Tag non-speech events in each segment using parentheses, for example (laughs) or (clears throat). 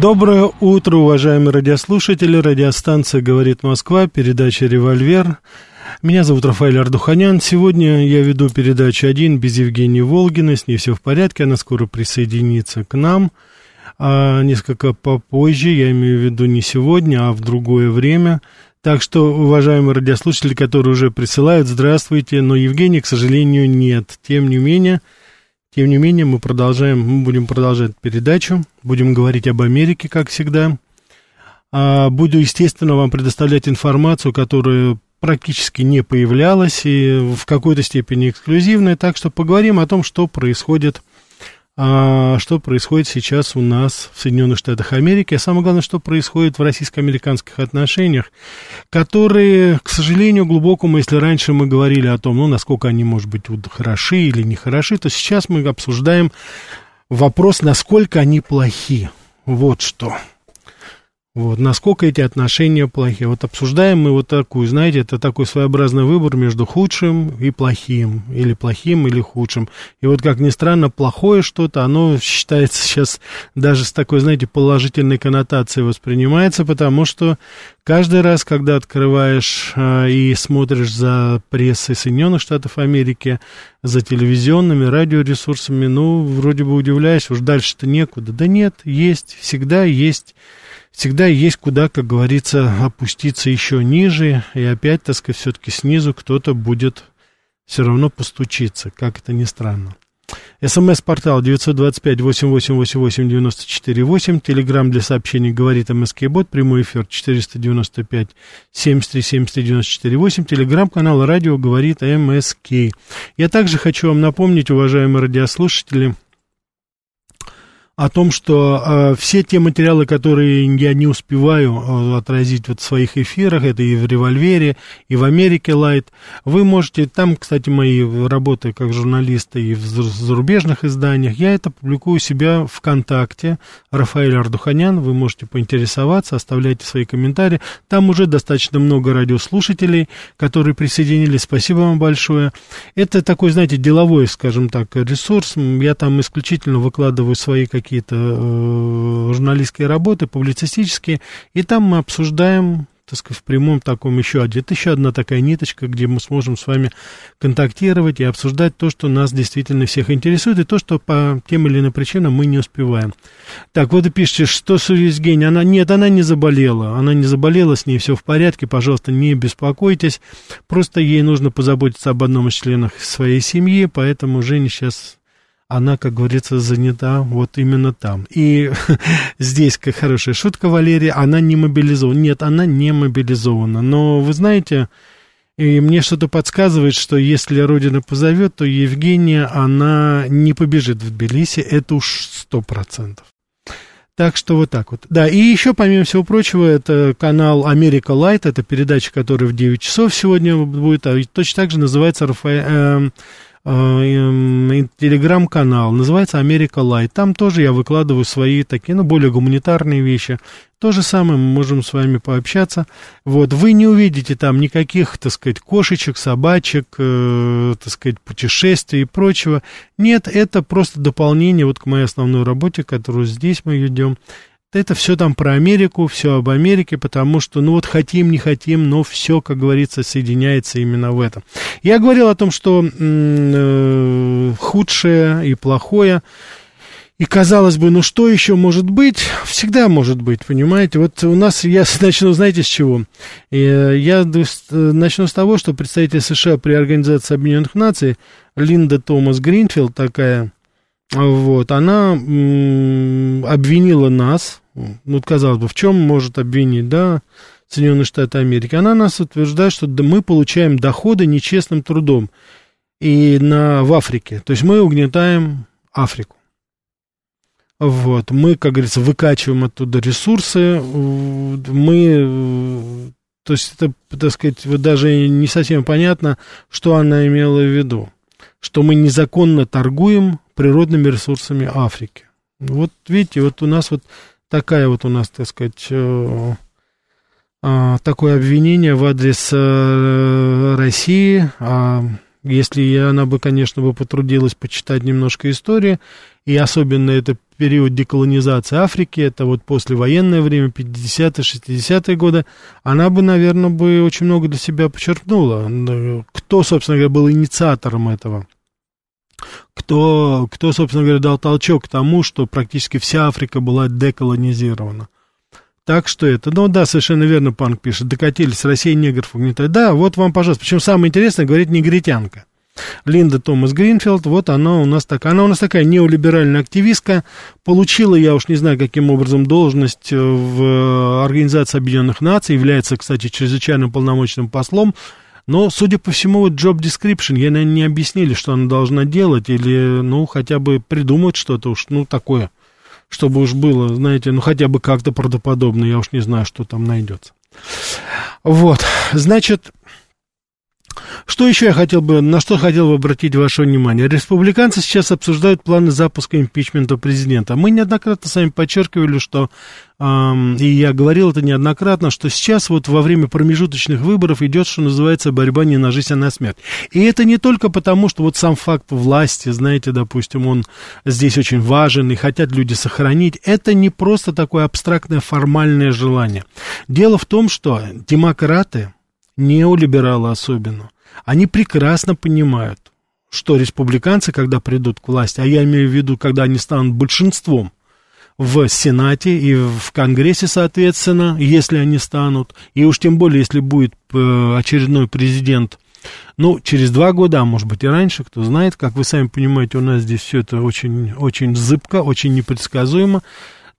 Доброе утро, уважаемые радиослушатели. Радиостанция «Говорит Москва», передача «Револьвер». Меня зовут Рафаэль Ардуханян. Сегодня я веду передачу один без Евгении Волгиной. С ней все в порядке. Она скоро присоединится к нам. А несколько попозже, я имею в виду не сегодня, а в другое время. Так что, уважаемые радиослушатели, которые уже присылают, здравствуйте. Но Евгении, к сожалению, нет. Тем не менее, тем не менее, мы продолжаем, мы будем продолжать передачу, будем говорить об Америке, как всегда. А, буду, естественно, вам предоставлять информацию, которая практически не появлялась и в какой-то степени эксклюзивная, так что поговорим о том, что происходит а, что происходит сейчас у нас в Соединенных Штатах Америки, а самое главное, что происходит в российско-американских отношениях, которые, к сожалению, глубокому, если раньше мы говорили о том, ну, насколько они, может быть, хороши или не хороши, то сейчас мы обсуждаем вопрос, насколько они плохи. Вот что. Вот, насколько эти отношения плохие. Вот обсуждаем мы вот такую, знаете, это такой своеобразный выбор между худшим и плохим, или плохим, или худшим. И вот, как ни странно, плохое что-то, оно считается сейчас даже с такой, знаете, положительной коннотацией воспринимается, потому что каждый раз, когда открываешь а, и смотришь за прессой Соединенных Штатов Америки, за телевизионными, радиоресурсами, ну, вроде бы удивляешься, уж дальше-то некуда. Да нет, есть, всегда есть всегда есть куда, как говорится, опуститься еще ниже, и опять, так сказать, все-таки снизу кто-то будет все равно постучиться, как это ни странно. СМС-портал 925-8888-94-8, Телеграмм для сообщений говорит МСК-бот, прямой эфир 495-73-73-94-8, Телеграмм-канал радио говорит МСК. Я также хочу вам напомнить, уважаемые радиослушатели, о том, что э, все те материалы, которые я не успеваю э, отразить вот в своих эфирах, это и в «Револьвере», и в «Америке Лайт», вы можете, там, кстати, мои работы как журналиста и в зарубежных изданиях, я это публикую у себя ВКонтакте, Рафаэль Ардуханян, вы можете поинтересоваться, оставляйте свои комментарии, там уже достаточно много радиослушателей, которые присоединились, спасибо вам большое. Это такой, знаете, деловой, скажем так, ресурс, я там исключительно выкладываю свои какие какие-то э, журналистские работы, публицистические, и там мы обсуждаем так в прямом таком еще один. Это еще одна такая ниточка, где мы сможем с вами контактировать и обсуждать то, что нас действительно всех интересует, и то, что по тем или иным причинам мы не успеваем. Так, вот и пишете, что с Евгения, она, нет, она не заболела, она не заболела, с ней все в порядке, пожалуйста, не беспокойтесь, просто ей нужно позаботиться об одном из членов своей семьи, поэтому Женя сейчас она, как говорится, занята вот именно там. И (laughs) здесь, как хорошая шутка, Валерия, она не мобилизована. Нет, она не мобилизована. Но вы знаете, и мне что-то подсказывает, что если Родина позовет, то Евгения, она не побежит в Тбилиси, это уж сто процентов. Так что вот так вот. Да, и еще, помимо всего прочего, это канал Америка Лайт, это передача, которая в 9 часов сегодня будет, а точно так же называется Рафаэль... Э, Э, телеграм-канал, называется Америка Лайт. Там тоже я выкладываю свои такие, ну, более гуманитарные вещи. То же самое мы можем с вами пообщаться. Вот, вы не увидите там никаких, так сказать, кошечек, собачек, э, так сказать, путешествий и прочего. Нет, это просто дополнение вот к моей основной работе, которую здесь мы ведем это все там про Америку, все об Америке, потому что, ну вот хотим, не хотим, но все, как говорится, соединяется именно в этом. Я говорил о том, что э, худшее и плохое, и казалось бы, ну что еще может быть? Всегда может быть, понимаете? Вот у нас, я начну, знаете, с чего? Э, я начну с того, что представитель США при Организации Объединенных Наций Линда Томас Гринфилд такая, вот, она обвинила нас, ну, казалось бы, в чем может обвинить, да, Соединенные Штаты Америки? Она нас утверждает, что мы получаем доходы нечестным трудом и на, в Африке. То есть мы угнетаем Африку. Вот, мы, как говорится, выкачиваем оттуда ресурсы, мы То есть это, так сказать, вот даже не совсем понятно, что она имела в виду. Что мы незаконно торгуем природными ресурсами Африки. Вот видите, вот у нас вот такая вот у нас, так сказать, э, э, такое обвинение в адрес э, России. А если она бы, конечно, бы потрудилась почитать немножко истории, и особенно это период деколонизации Африки, это вот послевоенное время, 50-е, 60-е годы, она бы, наверное, бы очень много для себя подчеркнула. Кто, собственно говоря, был инициатором этого? Кто, кто, собственно говоря, дал толчок к тому, что практически вся Африка была деколонизирована? Так что это, ну да, совершенно верно Панк пишет, докатились, Россия негров угнетает. Да, вот вам, пожалуйста. Причем самое интересное, говорит негритянка. Линда Томас Гринфилд, вот она у нас такая, она у нас такая неолиберальная активистка, получила, я уж не знаю, каким образом, должность в Организации Объединенных Наций, является, кстати, чрезвычайным полномочным послом, но, судя по всему, вот job description, ей, наверное, не объяснили, что она должна делать, или, ну, хотя бы придумать что-то уж, ну, такое, чтобы уж было, знаете, ну, хотя бы как-то правдоподобно, я уж не знаю, что там найдется. Вот, значит, что еще я хотел бы, на что хотел бы обратить ваше внимание? Республиканцы сейчас обсуждают планы запуска импичмента президента. Мы неоднократно с вами подчеркивали, что, и я говорил это неоднократно, что сейчас вот во время промежуточных выборов идет, что называется, борьба не на жизнь, а на смерть. И это не только потому, что вот сам факт власти, знаете, допустим, он здесь очень важен, и хотят люди сохранить. Это не просто такое абстрактное формальное желание. Дело в том, что демократы, неолибералы особенно, они прекрасно понимают, что республиканцы, когда придут к власти, а я имею в виду, когда они станут большинством в Сенате и в Конгрессе, соответственно, если они станут, и уж тем более, если будет э, очередной президент, ну, через два года, а может быть и раньше, кто знает, как вы сами понимаете, у нас здесь все это очень, очень зыбко, очень непредсказуемо,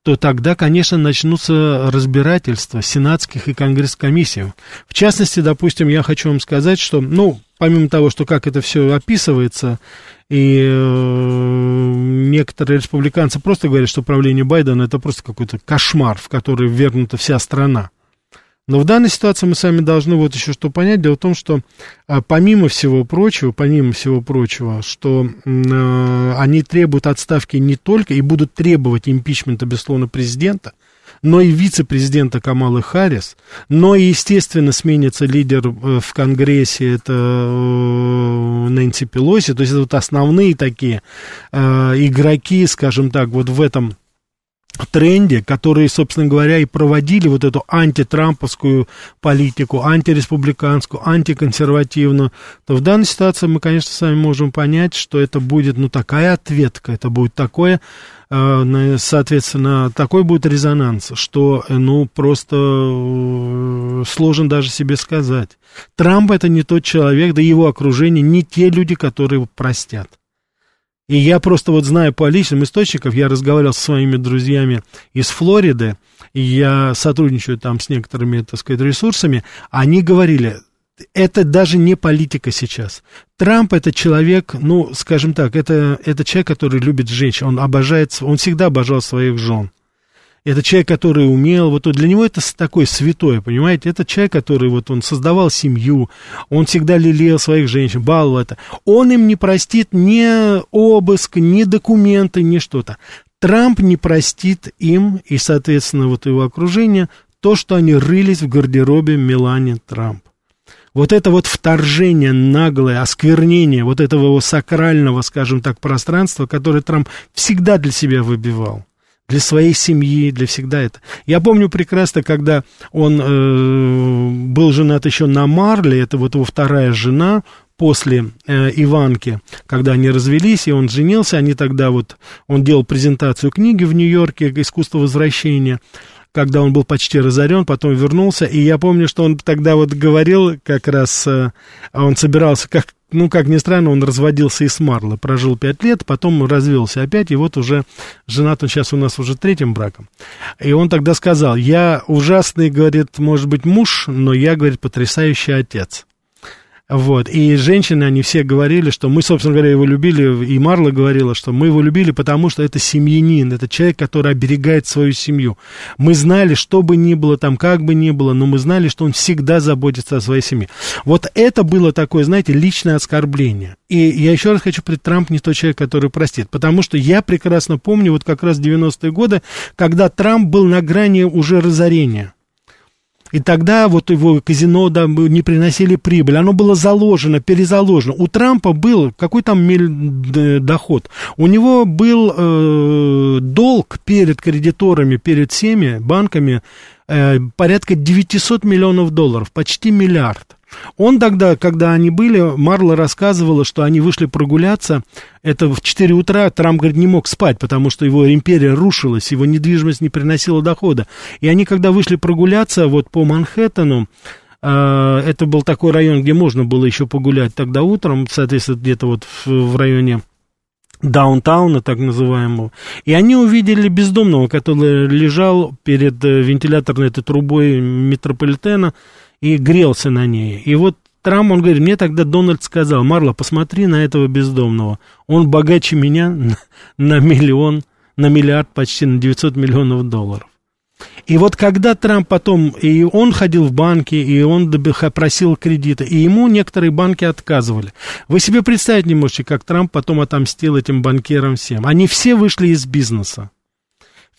то тогда, конечно, начнутся разбирательства сенатских и конгресс-комиссий. В частности, допустим, я хочу вам сказать, что, ну, помимо того, что как это все описывается, и э, некоторые республиканцы просто говорят, что правление Байдена это просто какой-то кошмар, в который ввергнута вся страна. Но в данной ситуации мы с вами должны вот еще что понять. Дело в том, что а, помимо всего прочего, помимо всего прочего, что э, они требуют отставки не только и будут требовать импичмента, безусловно, президента, но и вице-президента Камалы Харрис, но и, естественно, сменится лидер э, в Конгрессе, это э, Нэнси Пелоси, то есть это вот основные такие э, игроки, скажем так, вот в этом тренде, которые, собственно говоря, и проводили вот эту антитрамповскую политику, антиреспубликанскую, антиконсервативную, то в данной ситуации мы, конечно, с вами можем понять, что это будет, ну, такая ответка, это будет такое, э, соответственно, такой будет резонанс, что, э, ну, просто э, сложно даже себе сказать. Трамп это не тот человек, да его окружение, не те люди, которые простят. И я просто вот знаю по личным источникам, я разговаривал со своими друзьями из Флориды, и я сотрудничаю там с некоторыми, так сказать, ресурсами, они говорили, это даже не политика сейчас. Трамп это человек, ну, скажем так, это, это человек, который любит женщин, он обожает, он всегда обожал своих жен. Это человек, который умел, вот для него это такой святой, понимаете? Это человек, который вот он создавал семью, он всегда лелеял своих женщин, баловал это. Он им не простит ни обыск, ни документы, ни что-то. Трамп не простит им и, соответственно, вот его окружение то, что они рылись в гардеробе Мелани Трамп. Вот это вот вторжение наглое, осквернение вот этого сакрального, скажем так, пространства, которое Трамп всегда для себя выбивал для своей семьи, для всегда это. Я помню прекрасно, когда он э, был женат еще на Марле, это вот его вторая жена после э, Иванки, когда они развелись, и он женился, они тогда вот, он делал презентацию книги в Нью-Йорке «Искусство возвращения», когда он был почти разорен, потом вернулся, и я помню, что он тогда вот говорил, как раз э, он собирался, как ну, как ни странно, он разводился из Марла, прожил пять лет, потом развелся опять, и вот уже женат он сейчас у нас уже третьим браком. И он тогда сказал, я ужасный, говорит, может быть, муж, но я, говорит, потрясающий отец. Вот. И женщины, они все говорили, что мы, собственно говоря, его любили, и Марла говорила, что мы его любили, потому что это семьянин, это человек, который оберегает свою семью. Мы знали, что бы ни было там, как бы ни было, но мы знали, что он всегда заботится о своей семье. Вот это было такое, знаете, личное оскорбление. И я еще раз хочу сказать, Трамп не тот человек, который простит, потому что я прекрасно помню вот как раз 90-е годы, когда Трамп был на грани уже разорения. И тогда вот его казино да, не приносили прибыль. Оно было заложено, перезаложено. У Трампа был какой там доход? У него был э, долг перед кредиторами, перед всеми банками э, порядка 900 миллионов долларов, почти миллиард. Он тогда, когда они были, Марла рассказывала, что они вышли прогуляться, это в 4 утра, Трамп, говорит, не мог спать, потому что его империя рушилась, его недвижимость не приносила дохода. И они, когда вышли прогуляться вот по Манхэттену, э, это был такой район, где можно было еще погулять тогда утром, соответственно, где-то вот в, в районе даунтауна, так называемого, и они увидели бездомного, который лежал перед э, вентиляторной этой трубой метрополитена, и грелся на ней. И вот Трамп, он говорит, мне тогда Дональд сказал, Марла, посмотри на этого бездомного. Он богаче меня на, (laughs) на миллион, на миллиард, почти на 900 миллионов долларов. И вот когда Трамп потом, и он ходил в банки, и он просил кредита, и ему некоторые банки отказывали. Вы себе представить не можете, как Трамп потом отомстил этим банкирам всем. Они все вышли из бизнеса.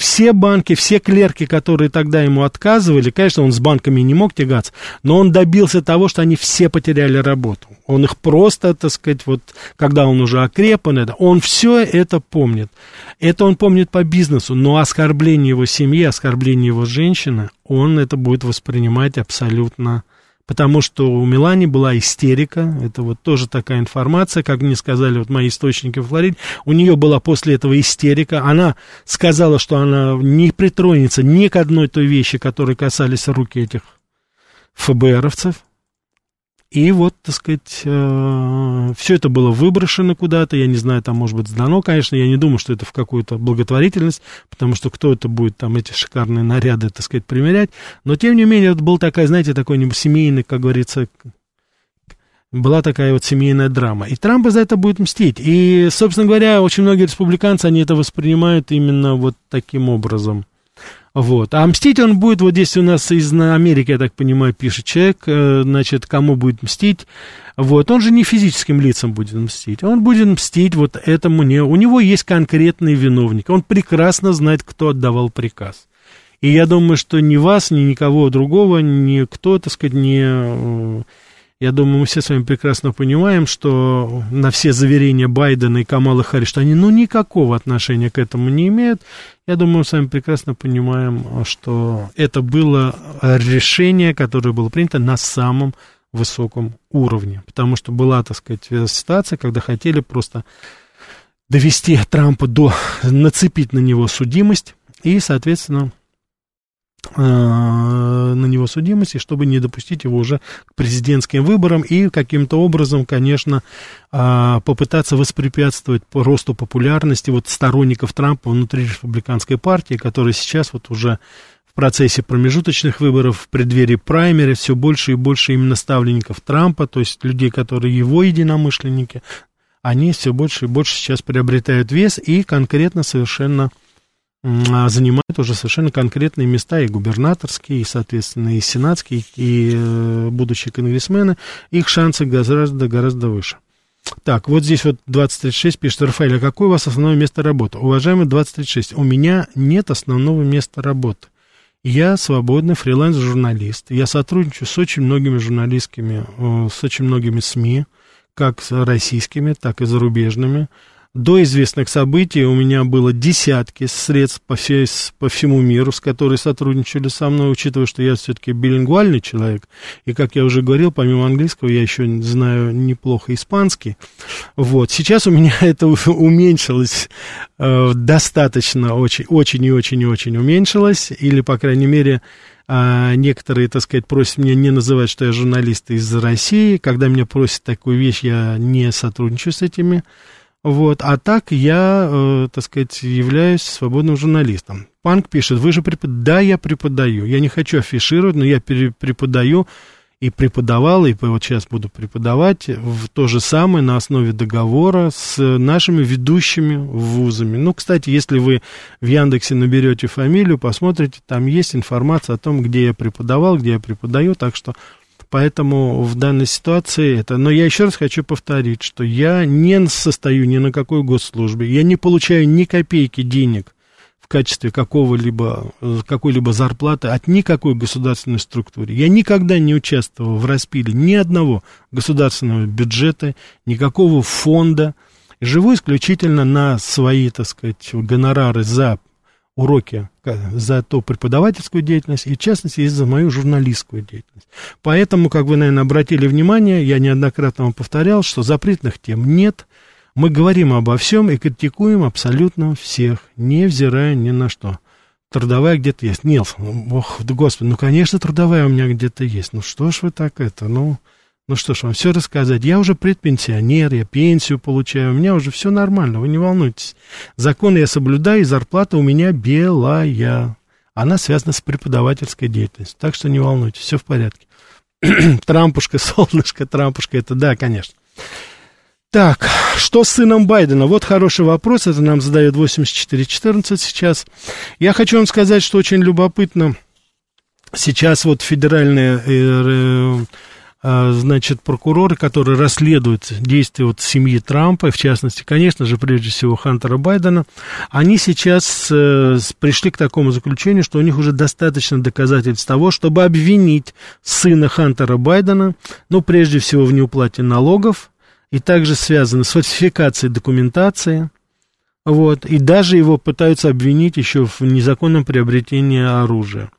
Все банки, все клерки, которые тогда ему отказывали, конечно, он с банками не мог тягаться, но он добился того, что они все потеряли работу. Он их просто, так сказать, вот, когда он уже окреп, он, это, он все это помнит. Это он помнит по бизнесу, но оскорбление его семьи, оскорбление его женщины, он это будет воспринимать абсолютно потому что у Мелани была истерика, это вот тоже такая информация, как мне сказали вот мои источники в Флориде, у нее была после этого истерика, она сказала, что она не притронется ни к одной той вещи, которые касались руки этих ФБРовцев, и вот, так сказать, э, все это было выброшено куда-то, я не знаю, там, может быть, сдано, конечно, я не думаю, что это в какую-то благотворительность, потому что кто это будет там эти шикарные наряды, так сказать, примерять, но, тем не менее, это был такая, знаете, такой семейный, как говорится, была такая вот семейная драма. И Трамп за это будет мстить. И, собственно говоря, очень многие республиканцы, они это воспринимают именно вот таким образом. Вот. А мстить он будет, вот здесь у нас из Америки, я так понимаю, пишет человек, э, значит, кому будет мстить. Вот. Он же не физическим лицам будет мстить. Он будет мстить вот этому не... У него есть конкретный виновник. Он прекрасно знает, кто отдавал приказ. И я думаю, что ни вас, ни никого другого, никто, так сказать, не я думаю, мы все с вами прекрасно понимаем, что на все заверения Байдена и Камала Харри, что они ну никакого отношения к этому не имеют, я думаю, мы с вами прекрасно понимаем, что это было решение, которое было принято на самом высоком уровне. Потому что была, так сказать, ситуация, когда хотели просто довести Трампа до, нацепить на него судимость и, соответственно, на него судимости, чтобы не допустить его уже к президентским выборам и каким-то образом, конечно, э, попытаться воспрепятствовать росту популярности вот сторонников Трампа внутри республиканской партии, которые сейчас вот уже в процессе промежуточных выборов, в преддверии праймери, все больше и больше именно ставленников Трампа, то есть людей, которые его единомышленники, они все больше и больше сейчас приобретают вес и конкретно совершенно занимают уже совершенно конкретные места, и губернаторские, и, соответственно, и сенатские, и э, будущие конгрессмены, их шансы гораздо, гораздо выше. Так, вот здесь вот 2036 пишет Рафаэль, а какое у вас основное место работы? Уважаемый 2036, у меня нет основного места работы. Я свободный фриланс-журналист. Я сотрудничаю с очень многими журналистскими, э, с очень многими СМИ, как российскими, так и зарубежными. До известных событий у меня было десятки средств по, всей, по всему миру, с которыми сотрудничали со мной, учитывая, что я все-таки билингвальный человек. И, как я уже говорил, помимо английского, я еще знаю неплохо испанский. Вот. Сейчас у меня (laughs) это уменьшилось э, достаточно, очень, очень и очень и очень уменьшилось. Или, по крайней мере, а некоторые, так сказать, просят меня не называть, что я журналист из России. Когда меня просят такую вещь, я не сотрудничаю с этими вот, а так я, э, так сказать, являюсь свободным журналистом. Панк пишет, вы же преподаете. Да, я преподаю. Я не хочу афишировать, но я преподаю и преподавал, и вот сейчас буду преподавать в то же самое на основе договора с нашими ведущими вузами. Ну, кстати, если вы в Яндексе наберете фамилию, посмотрите, там есть информация о том, где я преподавал, где я преподаю, так что Поэтому в данной ситуации это... Но я еще раз хочу повторить, что я не состою ни на какой госслужбе, я не получаю ни копейки денег в качестве какого-либо, какой-либо зарплаты от никакой государственной структуры. Я никогда не участвовал в распиле ни одного государственного бюджета, никакого фонда. Живу исключительно на свои, так сказать, гонорары за уроки за ту преподавательскую деятельность и, в частности, и за мою журналистскую деятельность. Поэтому, как вы, наверное, обратили внимание, я неоднократно вам повторял, что запретных тем нет. Мы говорим обо всем и критикуем абсолютно всех, невзирая ни на что. Трудовая где-то есть. Нет, ох, господи, ну, конечно, трудовая у меня где-то есть. Ну, что ж вы так это, ну... Ну что ж, вам все рассказать. Я уже предпенсионер, я пенсию получаю, у меня уже все нормально, вы не волнуйтесь. Законы я соблюдаю, и зарплата у меня белая. Она связана с преподавательской деятельностью, так что не волнуйтесь, все в порядке. (clears throat) Трампушка, (laughs) солнышко, Трампушка, это да, конечно. Так, что с сыном Байдена? Вот хороший вопрос, это нам задает 8414 сейчас. Я хочу вам сказать, что очень любопытно. Сейчас вот федеральные э, э, значит, прокуроры, которые расследуют действия вот семьи Трампа, в частности, конечно же, прежде всего Хантера Байдена, они сейчас э, пришли к такому заключению, что у них уже достаточно доказательств того, чтобы обвинить сына Хантера Байдена, ну, прежде всего, в неуплате налогов, и также связано с фальсификацией документации, вот, и даже его пытаются обвинить еще в незаконном приобретении оружия.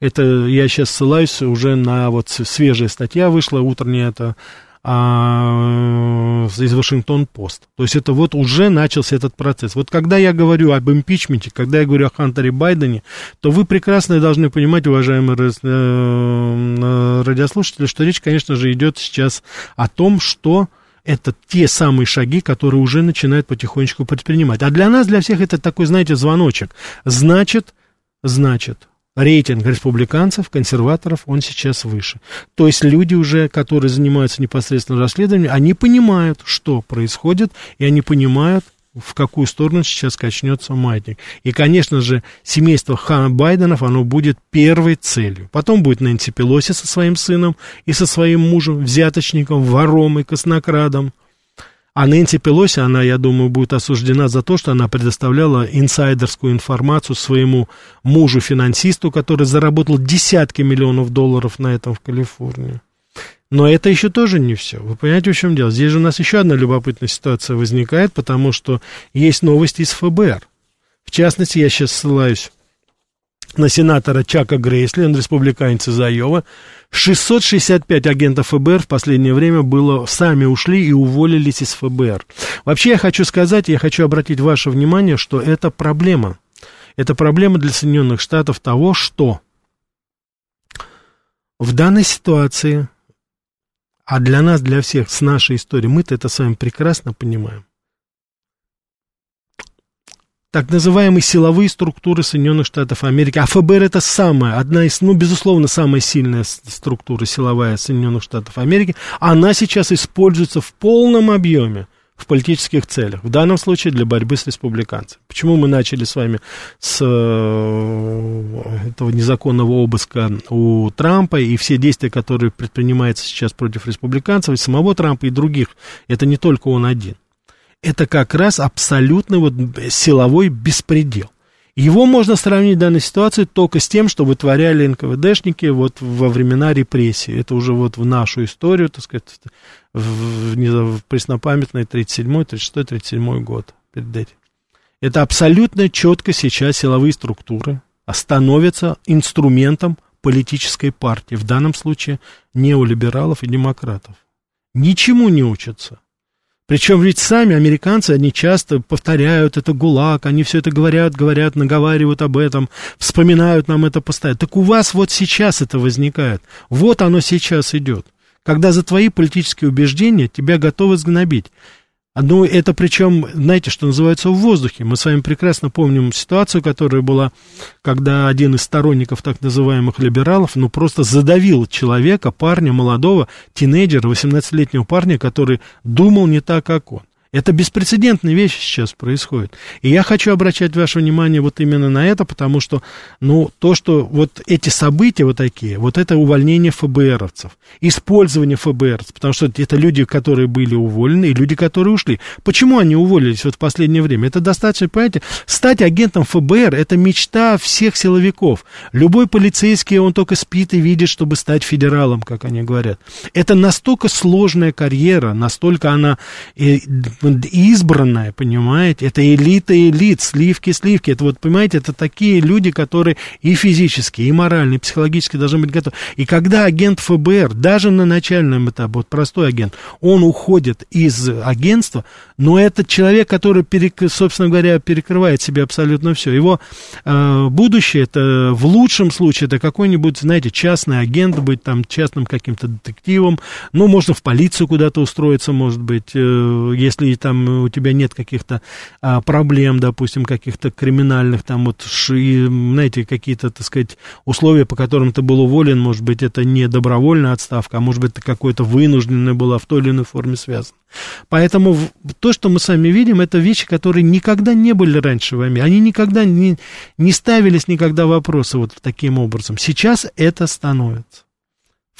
Это я сейчас ссылаюсь уже на вот свежая статья вышла утренняя, это а, из Вашингтон-Пост. То есть это вот уже начался этот процесс. Вот когда я говорю об импичменте, когда я говорю о Хантере Байдене, то вы прекрасно должны понимать, уважаемые э, э, радиослушатели, что речь, конечно же, идет сейчас о том, что это те самые шаги, которые уже начинают потихонечку предпринимать. А для нас, для всех это такой, знаете, звоночек. Значит, значит, рейтинг республиканцев, консерваторов, он сейчас выше. То есть люди уже, которые занимаются непосредственно расследованием, они понимают, что происходит, и они понимают, в какую сторону сейчас качнется маятник. И, конечно же, семейство Хана Байденов, оно будет первой целью. Потом будет Нэнси Пелоси со своим сыном и со своим мужем, взяточником, вором и коснокрадом. А Нэнси Пелоси, она, я думаю, будет осуждена за то, что она предоставляла инсайдерскую информацию своему мужу-финансисту, который заработал десятки миллионов долларов на этом в Калифорнии. Но это еще тоже не все. Вы понимаете, в чем дело? Здесь же у нас еще одна любопытная ситуация возникает, потому что есть новости из ФБР. В частности, я сейчас ссылаюсь на сенатора Чака Грейсли, он республиканец из Айова. 665 агентов ФБР в последнее время было, сами ушли и уволились из ФБР. Вообще я хочу сказать, я хочу обратить ваше внимание, что это проблема. Это проблема для Соединенных Штатов того, что в данной ситуации, а для нас, для всех, с нашей историей, мы-то это с вами прекрасно понимаем, так называемые силовые структуры Соединенных Штатов Америки. А ФБР это самая, одна из, ну, безусловно, самая сильная структура силовая Соединенных Штатов Америки. Она сейчас используется в полном объеме в политических целях. В данном случае для борьбы с республиканцами. Почему мы начали с вами с э, этого незаконного обыска у Трампа и все действия, которые предпринимаются сейчас против республиканцев, и самого Трампа, и других. Это не только он один это как раз абсолютный вот силовой беспредел. Его можно сравнить в данной ситуации только с тем, что вытворяли НКВДшники вот во времена репрессий. Это уже вот в нашу историю, так сказать, в, в, в преснопамятный 37-й, 36-й, 37-й год перед этим. Это абсолютно четко сейчас силовые структуры становятся инструментом политической партии, в данном случае неолибералов и демократов. Ничему не учатся. Причем ведь сами американцы, они часто повторяют, это ГУЛАГ, они все это говорят, говорят, наговаривают об этом, вспоминают нам это постоянно. Так у вас вот сейчас это возникает. Вот оно сейчас идет. Когда за твои политические убеждения тебя готовы сгнобить. Ну, это причем, знаете, что называется, в воздухе. Мы с вами прекрасно помним ситуацию, которая была, когда один из сторонников так называемых либералов, ну, просто задавил человека, парня молодого, тинейджера, 18-летнего парня, который думал не так, как он. Это беспрецедентные вещи сейчас происходят. И я хочу обращать ваше внимание вот именно на это, потому что, ну, то, что вот эти события вот такие, вот это увольнение ФБРовцев, использование ФБРовцев, потому что это люди, которые были уволены, и люди, которые ушли. Почему они уволились вот в последнее время? Это достаточно, понимаете, стать агентом ФБР – это мечта всех силовиков. Любой полицейский, он только спит и видит, чтобы стать федералом, как они говорят. Это настолько сложная карьера, настолько она избранная, понимаете, это элита элит, сливки сливки, это вот, понимаете, это такие люди, которые и физически, и морально, и психологически должны быть готовы. И когда агент ФБР, даже на начальном этапе, вот простой агент, он уходит из агентства, но этот человек, который, перек, собственно говоря, перекрывает себе абсолютно все, его э, будущее, это в лучшем случае, это какой-нибудь, знаете, частный агент, быть там частным каким-то детективом, ну, можно в полицию куда-то устроиться, может быть, э, если и там у тебя нет каких-то а, проблем, допустим, каких-то криминальных, там вот, ши, знаете, какие-то, так сказать, условия, по которым ты был уволен, может быть, это не добровольная отставка, а может быть, это какое-то вынужденное была в той или иной форме связано. Поэтому то, что мы сами видим, это вещи, которые никогда не были раньше в Америке. Они никогда не, не ставились никогда вопросы вот таким образом. Сейчас это становится.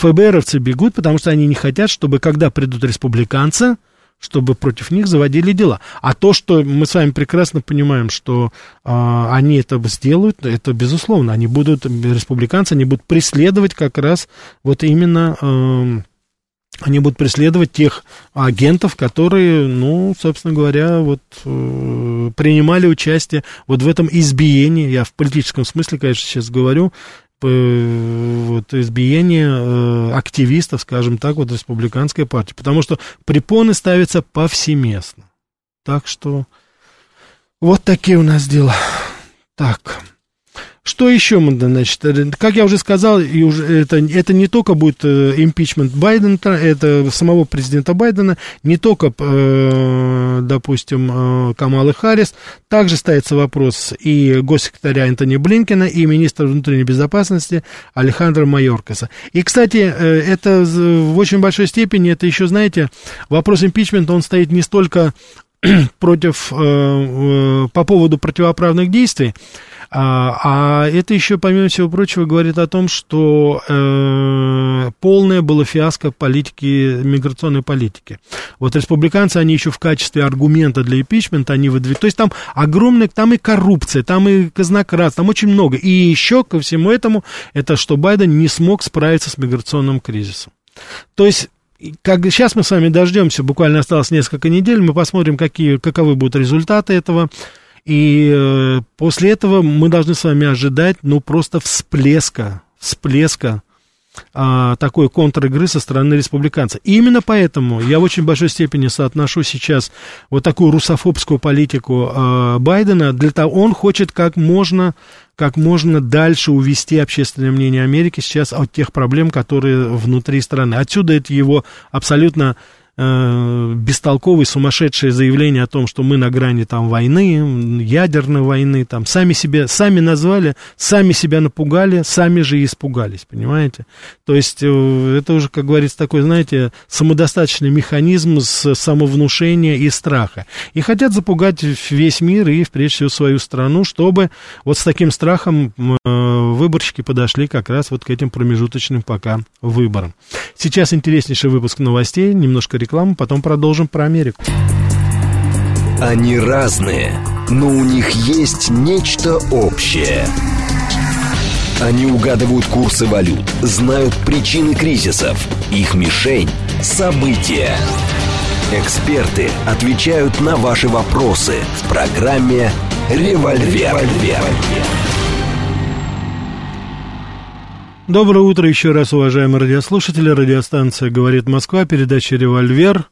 ФБРовцы бегут, потому что они не хотят, чтобы когда придут республиканцы, чтобы против них заводили дела. А то, что мы с вами прекрасно понимаем, что э, они это сделают, это безусловно, они будут, республиканцы, они будут преследовать как раз вот именно... Э, они будут преследовать тех агентов, которые, ну, собственно говоря, вот э, принимали участие вот в этом избиении. Я в политическом смысле, конечно, сейчас говорю, вот, избиение э, активистов, скажем так, вот республиканской партии, потому что препоны ставятся повсеместно. Так что вот такие у нас дела. Так. Что еще значит, э, как я уже сказал, и уже это, это не только будет э, импичмент Байдена, это самого президента Байдена, не только, э, допустим, Камалы Харрис, также ставится вопрос и госсекретаря Антони Блинкина, и министра внутренней безопасности Алехандро Майоркаса. И, кстати, это в очень большой степени, это еще, знаете, вопрос импичмента, он стоит не столько (clears throat) против, по поводу противоправных действий, а, а это еще, помимо всего прочего, говорит о том, что э, полное было фиаско политики, миграционной политики. Вот республиканцы, они еще в качестве аргумента для импичмента, они выдвигают. То есть там огромная, там и коррупция, там и казнократство, там очень много. И еще ко всему этому, это что Байден не смог справиться с миграционным кризисом. То есть как сейчас мы с вами дождемся, буквально осталось несколько недель, мы посмотрим, какие, каковы будут результаты этого. И э, после этого мы должны с вами ожидать, ну, просто всплеска, всплеска а, такой контр-игры со стороны республиканцев. И именно поэтому я в очень большой степени соотношу сейчас вот такую русофобскую политику а, Байдена. Для того, он хочет как можно, как можно дальше увести общественное мнение Америки сейчас от тех проблем, которые внутри страны. Отсюда это его абсолютно э, бестолковые, сумасшедшие заявления о том, что мы на грани там войны, ядерной войны, там сами себе, сами назвали, сами себя напугали, сами же и испугались, понимаете? То есть э, это уже, как говорится, такой, знаете, самодостаточный механизм с самовнушения и страха. И хотят запугать весь мир и, прежде всего, свою страну, чтобы вот с таким страхом э, выборщики подошли как раз вот к этим промежуточным пока выборам. Сейчас интереснейший выпуск новостей, немножко рекламы, потом продолжим про Америку. Они разные, но у них есть нечто общее. Они угадывают курсы валют, знают причины кризисов. Их мишень – события. Эксперты отвечают на ваши вопросы в программе «Револьвер». «Револьвер». Доброе утро еще раз, уважаемые радиослушатели. Радиостанция «Говорит Москва», передача «Револьвер».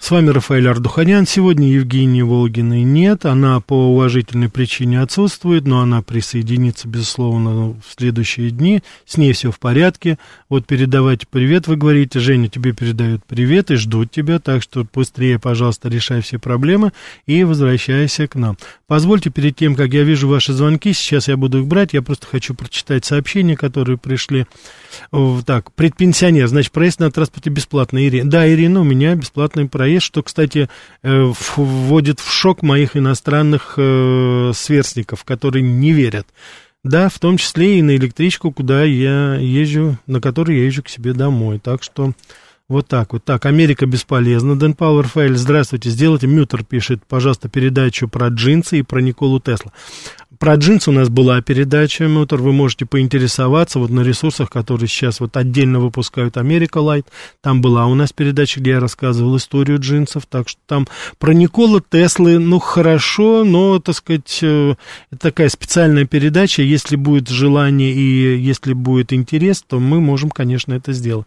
С вами Рафаэль Ардуханян. Сегодня Евгении Волгиной нет. Она по уважительной причине отсутствует, но она присоединится, безусловно, в следующие дни. С ней все в порядке. Вот передавайте привет, вы говорите. Женя, тебе передают привет и ждут тебя. Так что быстрее, пожалуйста, решай все проблемы и возвращайся к нам. Позвольте, перед тем, как я вижу ваши звонки, сейчас я буду их брать, я просто хочу прочитать сообщения, которые пришли. Так, предпенсионер, значит, проезд на транспорте бесплатный. Да, Ирина, у меня бесплатный проезд проезд, что, кстати, э, вводит в шок моих иностранных э, сверстников, которые не верят. Да, в том числе и на электричку, куда я езжу, на которой я езжу к себе домой. Так что вот так вот. Так, Америка бесполезна. Дэн Пауэр Файл, здравствуйте. Сделайте, Мютер пишет, пожалуйста, передачу про джинсы и про Николу Тесла. Про джинсы у нас была передача, Мутор, вы можете поинтересоваться вот на ресурсах, которые сейчас вот отдельно выпускают Америка Лайт. Там была у нас передача, где я рассказывал историю джинсов, так что там про Никола Теслы, ну, хорошо, но, так сказать, э, это такая специальная передача, если будет желание и если будет интерес, то мы можем, конечно, это сделать.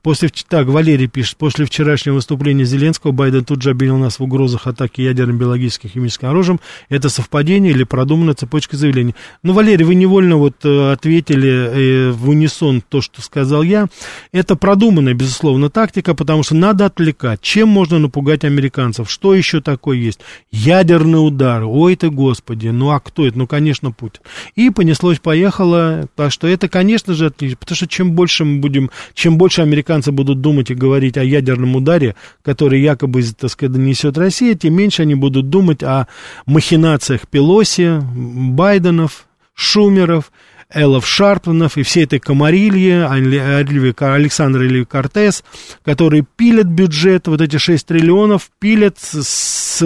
После, так, Валерий пишет, после вчерашнего выступления Зеленского Байден тут же обвинил нас в угрозах атаки ядерным, биологическим, химическим оружием. Это совпадение или продумано цепочка заявлений. Ну, Валерий, вы невольно вот э, ответили э, в унисон то, что сказал я. Это продуманная, безусловно, тактика, потому что надо отвлекать. Чем можно напугать американцев? Что еще такое есть? Ядерный удар. Ой ты, господи, ну а кто это? Ну, конечно, Путин. И понеслось-поехало. Так что это, конечно же, отлично. Потому что чем больше мы будем, чем больше американцы будут думать и говорить о ядерном ударе, который якобы, так сказать, несет Россия, тем меньше они будут думать о махинациях Пелоси, Байденов, Шумеров, Эллов Шарпманов и всей этой комарилье, Александр или Кортес, которые пилят бюджет, вот эти 6 триллионов, пилят с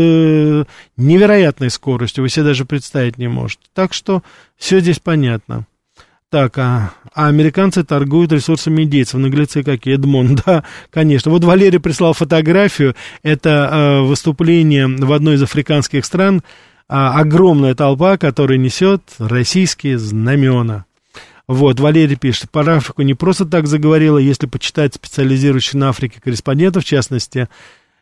невероятной скоростью, вы себе даже представить не можете. Так что все здесь понятно. Так, а, а американцы торгуют ресурсами индейцев. Наглецы какие, Эдмон, (laughs) да, конечно. Вот Валерий прислал фотографию, это э, выступление в одной из африканских стран, а, огромная толпа, которая несет российские знамена. Вот, Валерий пишет, про Африку не просто так заговорила, если почитать специализирующих на Африке корреспондентов, в частности,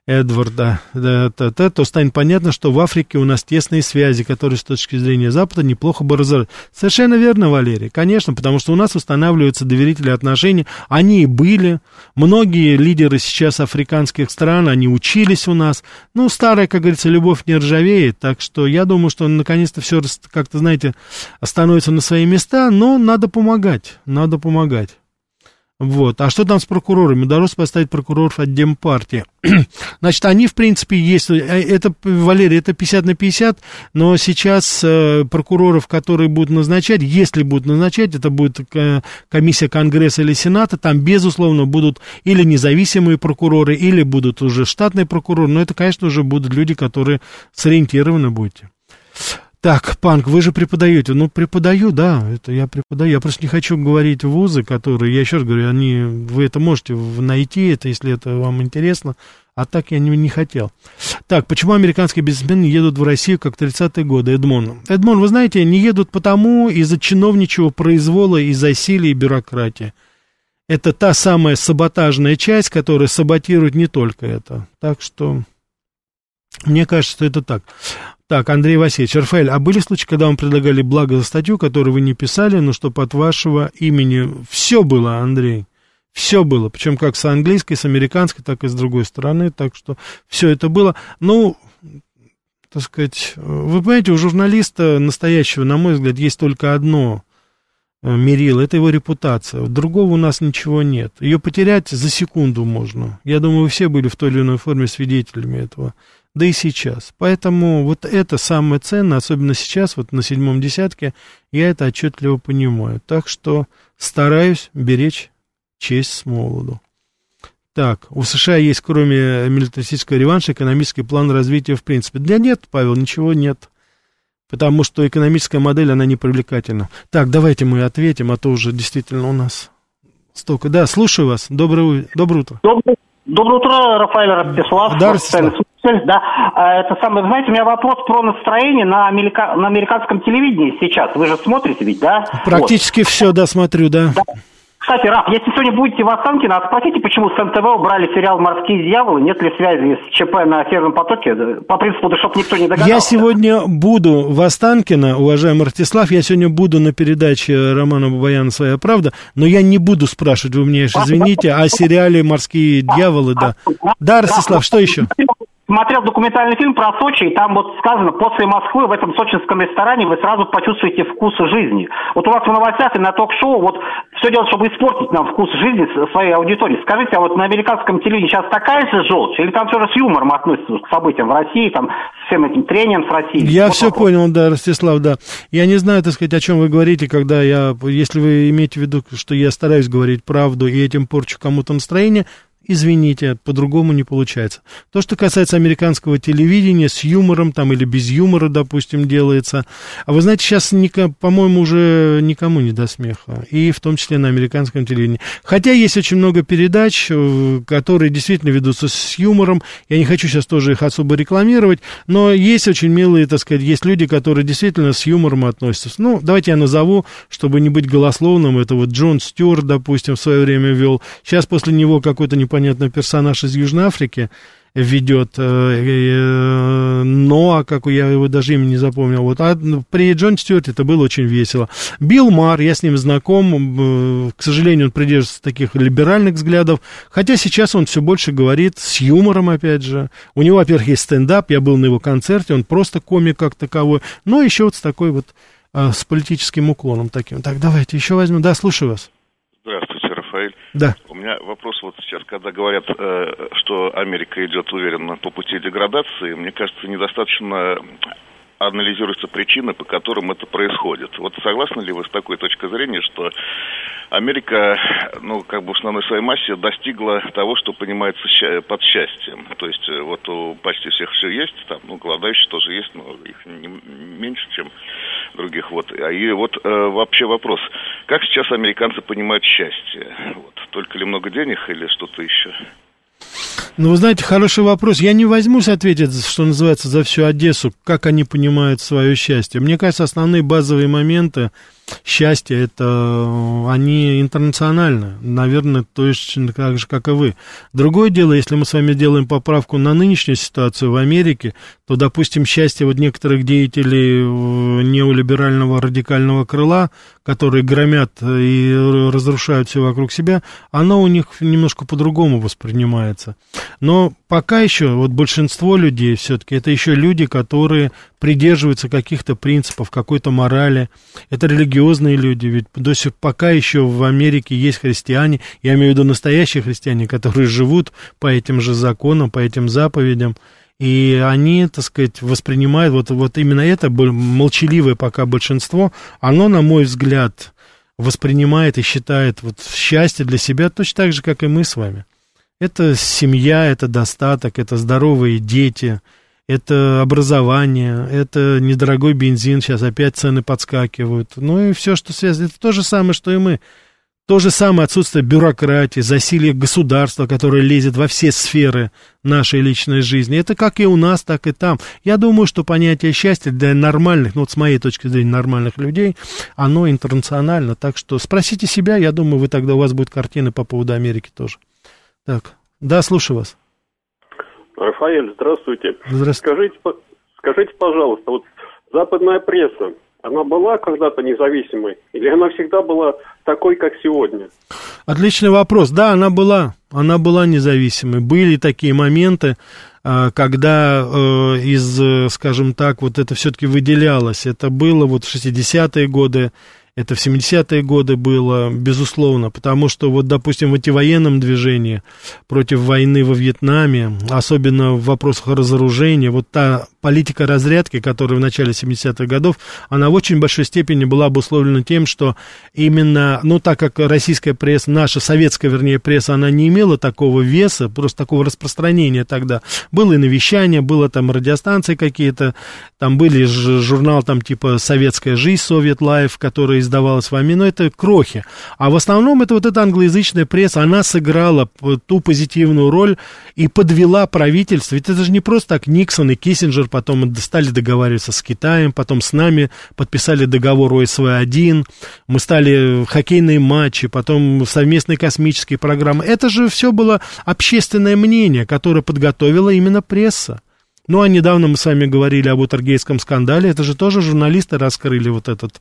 Эдварда, да, да, да, то станет понятно, что в Африке у нас тесные связи, которые с точки зрения Запада неплохо бы разорвать. Совершенно верно, Валерий, конечно, потому что у нас устанавливаются доверительные отношения, они и были. Многие лидеры сейчас африканских стран, они учились у нас. Ну, старая, как говорится, любовь не ржавеет, так что я думаю, что наконец-то все как-то, знаете, становится на свои места, но надо помогать, надо помогать. Вот. А что там с прокурорами? Удалось поставить прокуроров от Демпартии. (clears throat) Значит, они, в принципе, есть... Э, это, Валерий, это 50 на 50, но сейчас э, прокуроров, которые будут назначать, если будут назначать, это будет э, комиссия Конгресса или Сената, там, безусловно, будут или независимые прокуроры, или будут уже штатные прокуроры, но это, конечно, уже будут люди, которые сориентированы будете. Так, Панк, вы же преподаете. Ну, преподаю, да, это я преподаю. Я просто не хочу говорить вузы, которые, я еще раз говорю, они, вы это можете найти, это, если это вам интересно, а так я не, не хотел. Так, почему американские бизнесмены едут в Россию, как в 30-е годы, Эдмон? Эдмон, вы знаете, не едут потому из-за чиновничьего произвола, из-за силы и бюрократии. Это та самая саботажная часть, которая саботирует не только это. Так что... Мне кажется, что это так. Так, Андрей Васильевич, Рафаэль, а были случаи, когда вам предлагали благо за статью, которую вы не писали, но что под вашего имени? Все было, Андрей. Все было, причем как с английской, с американской, так и с другой стороны, так что все это было. Ну, так сказать, вы понимаете, у журналиста настоящего, на мой взгляд, есть только одно э, мерило, это его репутация. Другого у нас ничего нет. Ее потерять за секунду можно. Я думаю, вы все были в той или иной форме свидетелями этого да и сейчас. Поэтому вот это самое ценное, особенно сейчас, вот на седьмом десятке, я это отчетливо понимаю. Так что стараюсь беречь честь с молоду. Так, у США есть, кроме милитаристического реванша, экономический план развития в принципе. Да нет, Павел, ничего нет. Потому что экономическая модель, она не привлекательна. Так, давайте мы ответим, а то уже действительно у нас столько. Да, слушаю вас. Доброе, доброе утро. Доброе, доброе утро, Рафаэль Ростислав. Здравствуйте да. А, это самое, знаете, у меня вопрос про настроение на, америка... на американском телевидении сейчас. Вы же смотрите ведь, да? Практически вот. все, да, смотрю, да. да. Кстати, Раф, если сегодня будете в Останкино, спросите, почему с НТВ убрали сериал «Морские дьяволы», нет ли связи с ЧП на Северном потоке, по принципу, да чтобы никто не догадался. Я сегодня буду в Останкино, уважаемый Ростислав, я сегодня буду на передаче Романа Бабаяна «Своя правда», но я не буду спрашивать, вы мне извините, о сериале «Морские дьяволы», да. Да, Ростислав, что еще? Смотрел документальный фильм про Сочи, и там вот сказано, после Москвы в этом сочинском ресторане вы сразу почувствуете вкус жизни. Вот у вас в новостях и на ток-шоу вот все делают, чтобы испортить нам вкус жизни своей аудитории. Скажите, а вот на американском телевидении сейчас такая же желчь? Или там все же с юмором относятся к событиям в России, там, с всем этим трением с Россией? Я вот все вопрос. понял, да, Ростислав, да. Я не знаю, так сказать, о чем вы говорите, когда я, если вы имеете в виду, что я стараюсь говорить правду и этим порчу кому-то настроение, извините, по-другому не получается. То, что касается американского телевидения, с юмором там или без юмора, допустим, делается. А вы знаете, сейчас, по-моему, уже никому не до смеха. И в том числе на американском телевидении. Хотя есть очень много передач, э, которые действительно ведутся с юмором. Я не хочу сейчас тоже их особо рекламировать, но есть очень милые, так сказать, есть люди, которые действительно с юмором относятся. Ну, давайте я назову, чтобы не быть голословным. Это вот Джон Стюарт, допустим, в свое время вел. Сейчас после него какой-то непонятный понятно, персонаж из Южной Африки ведет э, э, Ноа, как я его даже имя не запомнил. Вот. А при Джон Стюарте это было очень весело. Билл Мар, я с ним знаком, э, к сожалению, он придерживается таких либеральных взглядов, хотя сейчас он все больше говорит с юмором, опять же. У него, во-первых, есть стендап, я был на его концерте, он просто комик как таковой, но еще вот с такой вот, с политическим уклоном таким. Так, давайте еще возьмем. Да, слушаю вас. Рафаэль. Да. У меня вопрос вот сейчас, когда говорят, э, что Америка идет уверенно по пути деградации, мне кажется, недостаточно анализируются причины, по которым это происходит. Вот согласны ли вы с такой точкой зрения, что Америка, ну, как бы в основной своей массе достигла того, что понимается под счастьем. То есть э, вот у почти всех все есть, там, ну, голодающие тоже есть, но их не, меньше, чем других. Вот. А И вот э, вообще вопрос, как сейчас американцы понимают счастье? Вот. Только ли много денег или что-то еще? Ну, вы знаете, хороший вопрос. Я не возьмусь ответить, что называется, за всю Одессу, как они понимают свое счастье. Мне кажется, основные базовые моменты счастья, это они интернациональны, наверное, точно так же, как и вы. Другое дело, если мы с вами делаем поправку на нынешнюю ситуацию в Америке, то, допустим, счастье вот некоторых деятелей э, неолиберального радикального крыла, которые громят и разрушают все вокруг себя, оно у них немножко по-другому воспринимается. Но пока еще вот большинство людей все-таки это еще люди, которые придерживаются каких-то принципов, какой-то морали. Это религиозные люди, ведь до сих пока еще в Америке есть христиане, я имею в виду настоящие христиане, которые живут по этим же законам, по этим заповедям. И они, так сказать, воспринимают вот, вот именно это молчаливое пока большинство, оно, на мой взгляд, воспринимает и считает вот счастье для себя точно так же, как и мы с вами. Это семья, это достаток, это здоровые дети, это образование, это недорогой бензин, сейчас опять цены подскакивают. Ну и все, что связано, это то же самое, что и мы. То же самое отсутствие бюрократии, засилие государства, которое лезет во все сферы нашей личной жизни. Это как и у нас, так и там. Я думаю, что понятие счастья для нормальных, ну вот с моей точки зрения нормальных людей, оно интернационально. Так что спросите себя, я думаю, вы тогда у вас будет картина по поводу Америки тоже. Так, да, слушаю вас. Рафаэль, здравствуйте. Здравствуйте. Скажите, скажите, пожалуйста, вот западная пресса, она была когда-то независимой или она всегда была такой, как сегодня? Отличный вопрос. Да, она была. Она была независимой. Были такие моменты, а, когда э, из, скажем так, вот это все-таки выделялось. Это было вот в 60-е годы, это в 70-е годы было, безусловно, потому что вот, допустим, в антивоенном движении против войны во Вьетнаме, особенно в вопросах разоружения, вот та политика разрядки, которая в начале 70-х годов, она в очень большой степени была обусловлена тем, что именно, ну, так как российская пресса, наша советская, вернее, пресса, она не имела такого веса, просто такого распространения тогда. Было и навещание, было там радиостанции какие-то, там были журнал там типа «Советская жизнь», «Soviet Life», который издавалось вами, но это крохи. А в основном это вот эта англоязычная пресса, она сыграла ту позитивную роль и подвела правительство. Ведь это же не просто так Никсон и Киссинджер потом стали договариваться с Китаем, потом с нами подписали договор ОСВ-1, мы стали хоккейные матчи, потом совместные космические программы. Это же все было общественное мнение, которое подготовила именно пресса. Ну, а недавно мы с вами говорили об Утергейском скандале. Это же тоже журналисты раскрыли вот этот,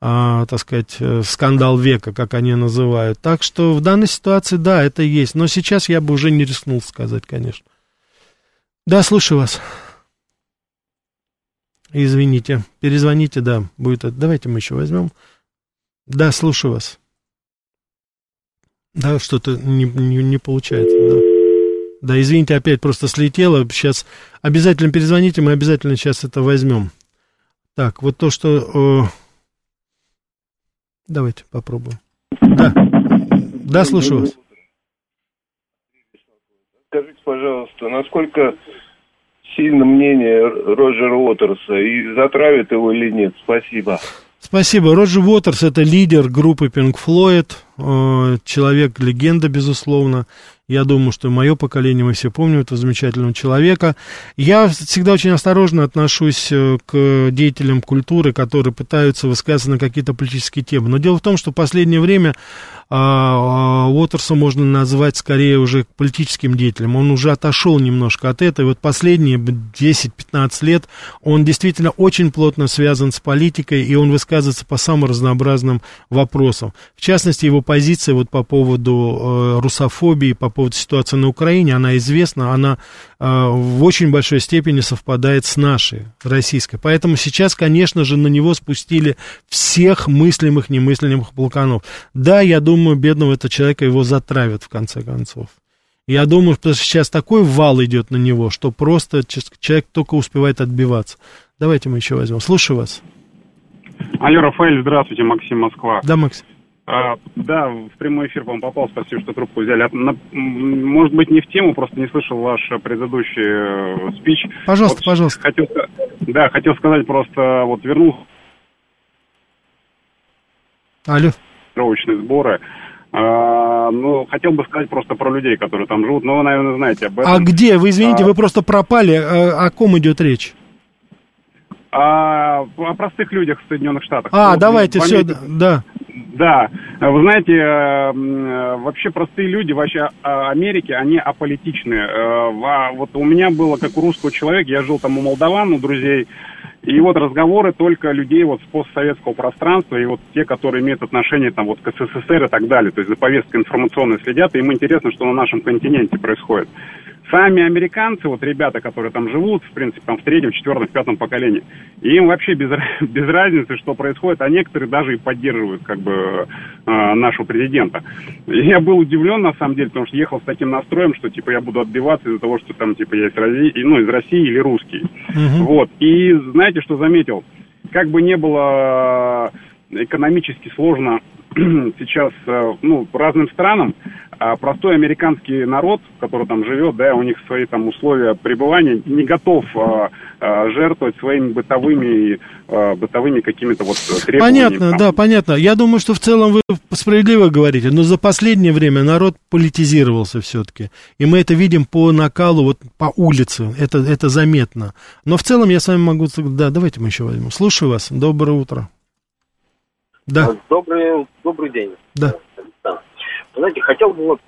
а, так сказать, э, скандал века, как они называют. Так что в данной ситуации, да, это есть. Но сейчас я бы уже не рискнул сказать, конечно. Да, слушаю вас. Извините, перезвоните, да, будет это. Давайте мы еще возьмем. Да, слушаю вас. Да, что-то не, не, не получается, да. Да, извините, опять просто слетело. Сейчас обязательно перезвоните, мы обязательно сейчас это возьмем. Так, вот то, что... Э... Давайте попробуем. Да. Да, слушаю вас. Скажите, пожалуйста, насколько сильно мнение Роджера Уотерса и затравит его или нет? Спасибо. Спасибо. Роджер Уотерс это лидер группы Pink Floyd, э, человек-легенда, безусловно. Я думаю, что мое поколение, мы все помним этого замечательного человека. Я всегда очень осторожно отношусь э, к деятелям культуры, которые пытаются высказываться на какие-то политические темы. Но дело в том, что в последнее время а, а, Уотерса можно назвать скорее уже политическим деятелем. Он уже отошел немножко от этого. И вот последние 10-15 лет он действительно очень плотно связан с политикой, и он высказывается по самым разнообразным вопросам. В частности, его позиция вот по поводу э, русофобии, по поводу ситуации на Украине, она известна, она э, в очень большой степени совпадает с нашей, российской. Поэтому сейчас, конечно же, на него спустили всех мыслимых, немыслимых полканов. Да, я думаю, думаю, бедного этого человека его затравят в конце концов. Я думаю, что сейчас такой вал идет на него, что просто человек только успевает отбиваться. Давайте мы еще возьмем. Слушаю вас. Алло, Рафаэль, здравствуйте, Максим Москва. Да, Максим. А, да, в прямой эфир, по-моему, попал, спасибо, что трубку взяли. А, на, может быть, не в тему, просто не слышал ваш предыдущий э, спич. Пожалуйста, вот, пожалуйста. Хотел, да, хотел сказать просто, вот вернул... Алло. Тренировочные сборы. А, ну, хотел бы сказать просто про людей, которые там живут, но вы, наверное, знаете об этом. А где? Вы извините, а... вы просто пропали. А, о ком идет речь? А, о простых людях в Соединенных Штатах. А, вот, давайте, все, да. Да, вы знаете, э, вообще простые люди, вообще а, Америки, они аполитичные. Э, вот у меня было, как у русского человека, я жил там у молдаван, у друзей, и вот разговоры только людей вот с постсоветского пространства, и вот те, которые имеют отношение там вот к СССР и так далее, то есть за повесткой информационной следят, и им интересно, что на нашем континенте происходит. Сами американцы, вот ребята, которые там живут, в принципе, там в третьем, четвертом, пятом поколении, им вообще без, (laughs) без разницы, что происходит, а некоторые даже и поддерживают как бы э, нашего президента. Я был удивлен, на самом деле, потому что ехал с таким настроем, что, типа, я буду отбиваться из-за того, что там, типа, я из России, ну, из России или русский. Угу. Вот. И знаете, что заметил? Как бы не было экономически сложно (clears throat) сейчас э, ну, разным странам, а простой американский народ, который там живет, да, у них свои там условия пребывания, не готов а, а, жертвовать своими бытовыми, а, бытовыми какими-то вот требованиями. Понятно, там. да, понятно. Я думаю, что в целом вы справедливо говорите, но за последнее время народ политизировался все-таки. И мы это видим по накалу, вот по улице, это, это заметно. Но в целом я с вами могу... Да, давайте мы еще возьмем. Слушаю вас. Доброе утро. Да. Добрый, добрый день. Да. Знаете, хотел бы вот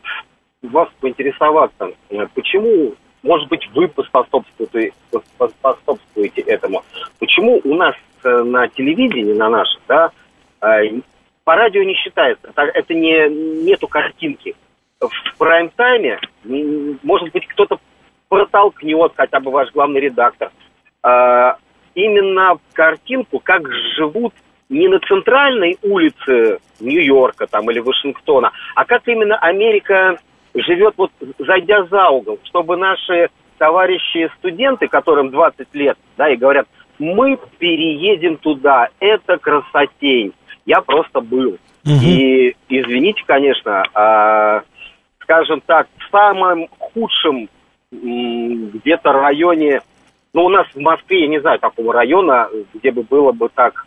вас поинтересоваться, э, почему, может быть, вы поспособствуете, поспособствуете этому, почему у нас э, на телевидении, на нашем, да, э, по радио не считается, это не, нету картинки. В прайм-тайме, может быть, кто-то протолкнет, хотя бы ваш главный редактор, именно картинку, как живут не на центральной улице Нью-Йорка там или Вашингтона, а как именно Америка живет, вот зайдя за угол, чтобы наши товарищи студенты, которым 20 лет, да, и говорят, мы переедем туда, это красотень. Я просто был. Угу. И извините, конечно, а, скажем так, в самом худшем где-то районе, ну, у нас в Москве, я не знаю такого района, где бы было бы так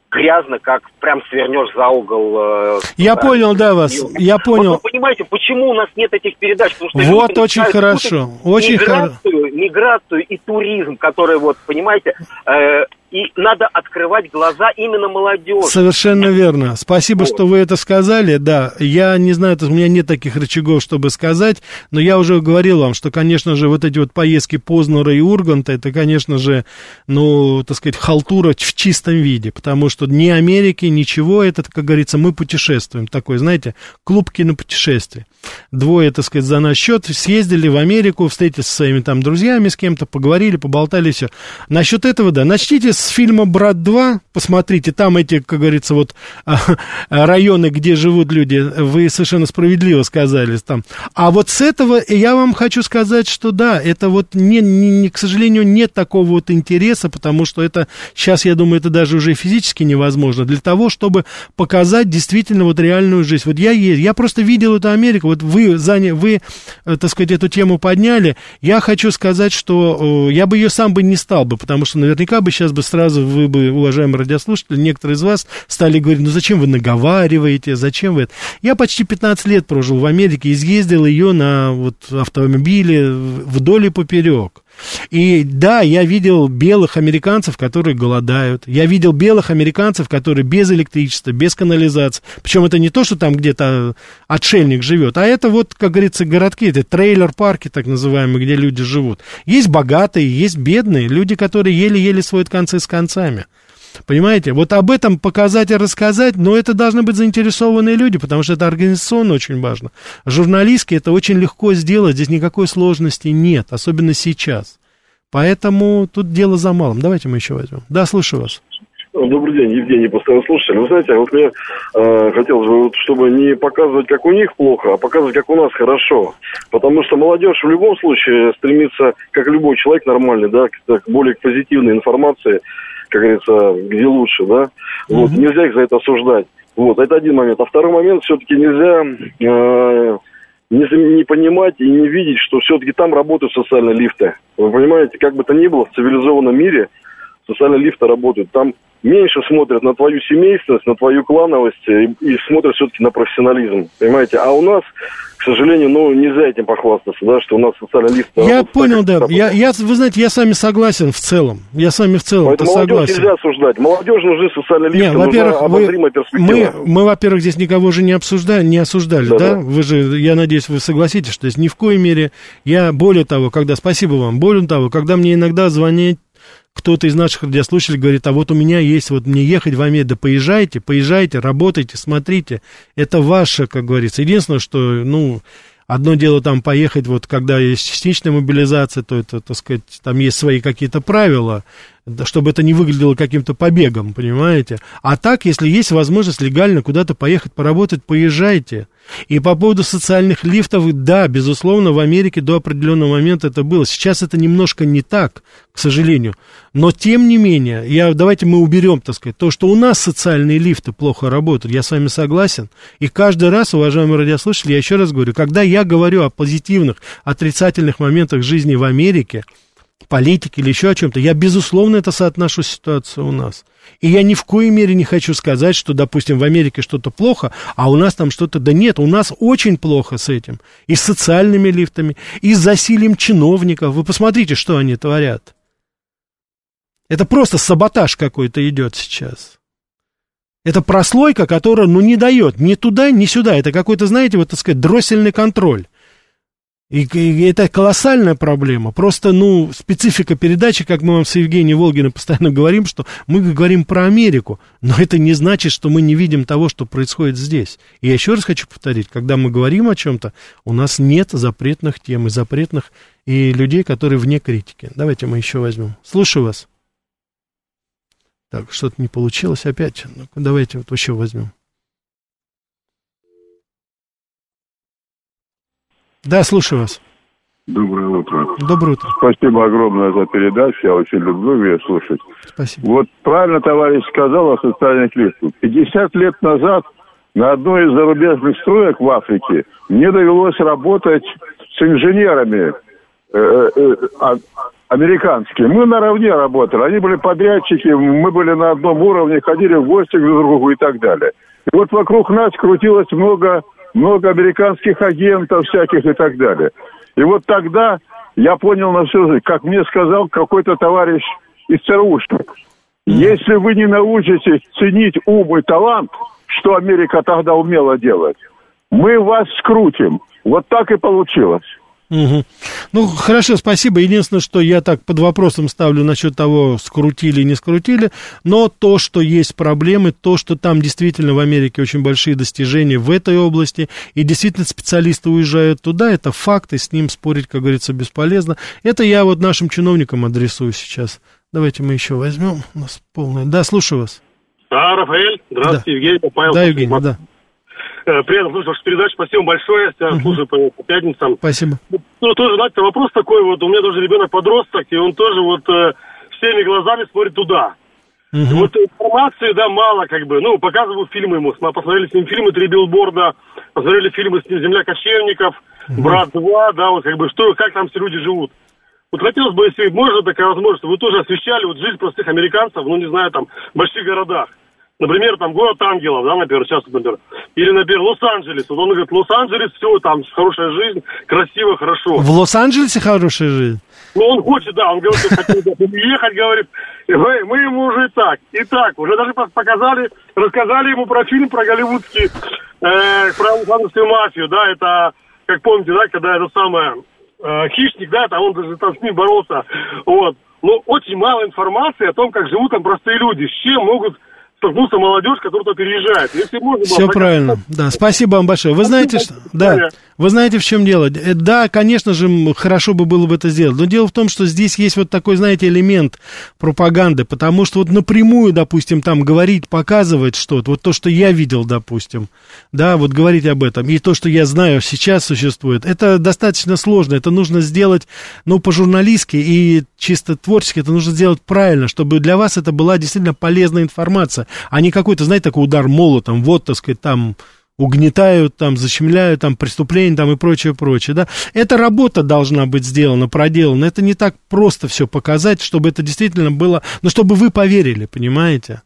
грязно, как прям свернешь за угол. э, Я понял, да, вас, и- я понял. Вот вы понимаете, почему у нас нет этих передач? Потому что Вот очень хорошо, очень миграцию, миграцию и туризм, который вот, понимаете, э, и надо открывать глаза именно молодежи. Совершенно верно. Спасибо, что вы это сказали. Да, я не знаю, у меня нет таких рычагов, чтобы сказать, но я уже говорил вам, что, конечно же, вот эти вот поездки Познера и Урганта, это, конечно же, ну, так сказать, халтура в чистом виде, потому что ни Америки, ничего, это, как говорится, мы путешествуем. Такой, знаете, клуб кинопутешествий. Двое, так сказать, за наш счет съездили в Америку, встретились со своими там друзьями, с кем-то, поговорили, поболтали, все. Насчет этого, да, начните с фильма «Брат 2», посмотрите, там эти, как говорится, вот а, районы, где живут люди, вы совершенно справедливо сказали там. А вот с этого я вам хочу сказать, что да, это вот, не, не, не, к сожалению, нет такого вот интереса, потому что это, сейчас, я думаю, это даже уже физически невозможно, для того, чтобы показать действительно вот реальную жизнь. Вот я есть, я просто видел эту Америку, вот вы, заня, вы, э, так сказать, эту тему подняли, я хочу сказать, что э, я бы ее сам бы не стал бы, потому что наверняка бы сейчас бы сразу вы бы, уважаемые радиослушатели, некоторые из вас стали говорить, ну зачем вы наговариваете, зачем вы это? Я почти 15 лет прожил в Америке, изъездил ее на вот автомобиле вдоль и поперек. И да, я видел белых американцев, которые голодают. Я видел белых американцев, которые без электричества, без канализации. Причем это не то, что там где-то отшельник живет, а это вот, как говорится, городки, это трейлер-парки так называемые, где люди живут. Есть богатые, есть бедные, люди, которые еле-еле сводят концы с концами. Понимаете? Вот об этом показать и рассказать, но это должны быть заинтересованные люди, потому что это организационно очень важно. Журналистски это очень легко сделать, здесь никакой сложности нет, особенно сейчас. Поэтому тут дело за малым. Давайте мы еще возьмем. Да, слушаю вас. Добрый день, Евгений, постоянно слушатель. Вы знаете, вот мне э, хотелось бы, вот, чтобы не показывать, как у них плохо, а показывать, как у нас хорошо. Потому что молодежь в любом случае стремится, как любой человек нормальный, да, к, к более позитивной информации, как говорится, где лучше, да. Вот, нельзя их за это осуждать. Вот, это один момент. А второй момент, все-таки нельзя э, не, не понимать и не видеть, что все-таки там работают социальные лифты. Вы понимаете, как бы то ни было, в цивилизованном мире социальные лифты работают. Там меньше смотрят на твою семейственность, на твою клановость и, и смотрят все-таки на профессионализм. Понимаете? А у нас, к сожалению, ну, нельзя этим похвастаться, да, что у нас социальный лифт... Я работает понял, так, да. Я, я, вы знаете, я с вами согласен в целом. Я с вами в целом Поэтому молодежь согласен. нельзя осуждать. Молодежь нужны социальные лифты, Не, нужна во-первых, вы- мы, мы, во-первых, здесь никого же не обсуждали, не осуждали, да? Да-да. Вы же, я надеюсь, вы согласитесь, что здесь ни в коей мере, я более того, когда, спасибо вам, более того, когда мне иногда звонит кто-то из наших радиослушателей говорит, а вот у меня есть, вот мне ехать в Америку, да поезжайте, поезжайте, работайте, смотрите, это ваше, как говорится. Единственное, что, ну, Одно дело там поехать, вот когда есть частичная мобилизация, то это, так сказать, там есть свои какие-то правила, чтобы это не выглядело каким-то побегом, понимаете? А так, если есть возможность легально куда-то поехать поработать, поезжайте. И по поводу социальных лифтов, да, безусловно, в Америке до определенного момента это было. Сейчас это немножко не так, к сожалению. Но тем не менее, я, давайте мы уберем, так сказать, то, что у нас социальные лифты плохо работают, я с вами согласен. И каждый раз, уважаемые радиослушатели, я еще раз говорю, когда я говорю о позитивных, отрицательных моментах жизни в Америке, политике или еще о чем-то, я, безусловно, это соотношу с ситуацией у нас. И я ни в коей мере не хочу сказать, что, допустим, в Америке что-то плохо, а у нас там что-то... Да нет, у нас очень плохо с этим. И с социальными лифтами, и с засилием чиновников. Вы посмотрите, что они творят. Это просто саботаж какой-то идет сейчас. Это прослойка, которая, ну, не дает ни туда, ни сюда. Это какой-то, знаете, вот, так сказать, дроссельный контроль. И, и это колоссальная проблема. Просто, ну, специфика передачи, как мы вам с Евгением Волгиным постоянно говорим, что мы говорим про Америку, но это не значит, что мы не видим того, что происходит здесь. И я еще раз хочу повторить, когда мы говорим о чем-то, у нас нет запретных тем и запретных и людей, которые вне критики. Давайте мы еще возьмем. Слушаю вас. Так, что-то не получилось опять. ну давайте вот еще возьмем. Да, слушаю вас. Доброе утро. Доброе утро. Спасибо огромное за передачу. Я очень люблю ее слушать. Спасибо. Вот правильно товарищ сказал о социальных лифтах. 50 лет назад на одной из зарубежных строек в Африке мне довелось работать с инженерами. Э, э, а- американские, мы наравне работали. Они были подрядчики, мы были на одном уровне, ходили в гости к друг другу и так далее. И вот вокруг нас крутилось много, много американских агентов всяких и так далее. И вот тогда я понял на всю жизнь, как мне сказал какой-то товарищ из ЦРУшник. Если вы не научитесь ценить ум и талант, что Америка тогда умела делать, мы вас скрутим. Вот так и получилось. Угу. Ну, хорошо, спасибо. Единственное, что я так под вопросом ставлю насчет того, скрутили, не скрутили, но то, что есть проблемы, то, что там действительно в Америке очень большие достижения в этой области, и действительно специалисты уезжают туда, это факт, и с ним спорить, как говорится, бесполезно. Это я вот нашим чиновникам адресую сейчас. Давайте мы еще возьмем. У нас полное. Да, слушаю вас. Да, Рафаэль. Здравствуйте, да. Евгений. Павел. Да, Евгений, да. Э, приятно слушать вашу передачу. Спасибо большое. Я угу. слушаю по, по пятницам. Спасибо. Ну, тоже, знаете, вопрос такой вот. У меня тоже ребенок подросток, и он тоже вот э, всеми глазами смотрит туда. Угу. Вот информации, да, мало как бы. Ну, показывают фильмы ему. Мы посмотрели с ним фильмы «Три билборда», посмотрели фильмы с ним «Земля кочевников», угу. «Брат 2», да, вот как бы, что, как там все люди живут. Вот хотелось бы, если можно такая возможность, вы тоже освещали вот жизнь простых американцев, ну, не знаю, там, в больших городах. Например, там город ангелов, да, например, сейчас, например. Или, например, Лос-Анджелес. Вот он говорит, Лос-Анджелес, все, там хорошая жизнь, красиво, хорошо. В Лос-Анджелесе хорошая жизнь? Ну, он хочет, да, он говорит, что хотел (laughs) ехать, говорит, мы, мы ему уже и так, и так, уже даже показали, рассказали ему про фильм, про голливудский, э, про лос мафию, да, это, как помните, да, когда это самое, э, хищник, да, там он даже там с ним боролся, вот. Но очень мало информации о том, как живут там простые люди, с чем могут столкнуться молодежь, которая туда переезжает. Если можно Все правильно. Да, спасибо вам большое. Вы знаете, что... Да, вы знаете, в чем дело? Э, да, конечно же, хорошо бы было бы это сделать. Но дело в том, что здесь есть вот такой, знаете, элемент пропаганды. Потому что вот напрямую, допустим, там говорить, показывать что-то. Вот то, что я видел, допустим. Да, вот говорить об этом. И то, что я знаю сейчас существует. Это достаточно сложно. Это нужно сделать, ну, по-журналистски и чисто творчески. Это нужно сделать правильно, чтобы для вас это была действительно полезная информация а не какой-то, знаете, такой удар молотом, вот, так сказать, там угнетают, там, защемляют, там, преступления, там, и прочее, прочее, да. Эта работа должна быть сделана, проделана. Это не так просто все показать, чтобы это действительно было, но чтобы вы поверили, понимаете?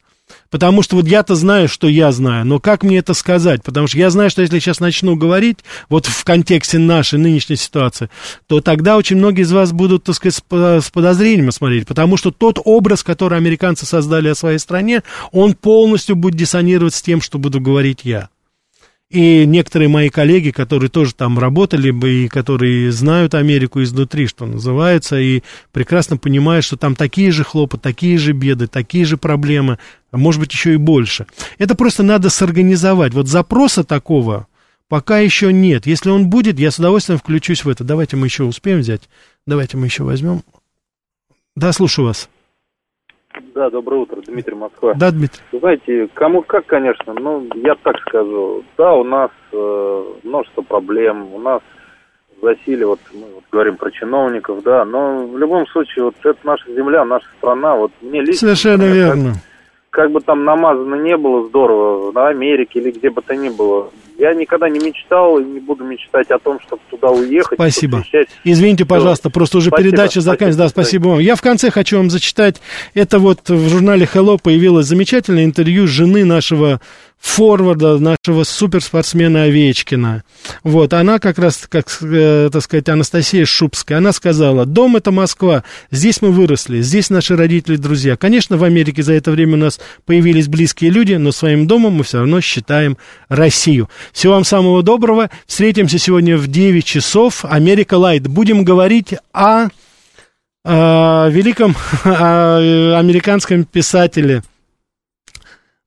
Потому что вот я-то знаю, что я знаю, но как мне это сказать? Потому что я знаю, что если я сейчас начну говорить, вот в контексте нашей нынешней ситуации, то тогда очень многие из вас будут, так сказать, с подозрением смотреть, потому что тот образ, который американцы создали о своей стране, он полностью будет диссонировать с тем, что буду говорить я. И некоторые мои коллеги, которые тоже там работали бы, и которые знают Америку изнутри, что называется, и прекрасно понимают, что там такие же хлопоты, такие же беды, такие же проблемы, а может быть еще и больше. Это просто надо сорганизовать. Вот запроса такого пока еще нет. Если он будет, я с удовольствием включусь в это. Давайте мы еще успеем взять. Давайте мы еще возьмем. Да, слушаю вас. Да, доброе утро, Дмитрий Москва. Да, Дмитрий. Знаете, кому как, конечно, ну, я так скажу. Да, у нас э, множество проблем, у нас засилие, вот мы вот говорим про чиновников, да, но в любом случае, вот это наша земля, наша страна, вот мне лично... Совершенно верно. Как, как бы там намазано не было здорово, на Америке или где бы то ни было, я никогда не мечтал и не буду мечтать о том, чтобы туда уехать. Спасибо. Извините, пожалуйста, просто уже спасибо, передача заканчивается. Да, спасибо вам. Я в конце хочу вам зачитать. Это вот в журнале Hello появилось замечательное интервью жены нашего форварда, нашего суперспортсмена Овечкина. Вот, она как раз, как, э, так сказать, Анастасия Шубская, она сказала, дом это Москва, здесь мы выросли, здесь наши родители, друзья. Конечно, в Америке за это время у нас появились близкие люди, но своим домом мы все равно считаем Россию. Всего вам самого доброго. Встретимся сегодня в 9 часов. Америка Лайт. Будем говорить о, (laughs) о великом о американском писателе.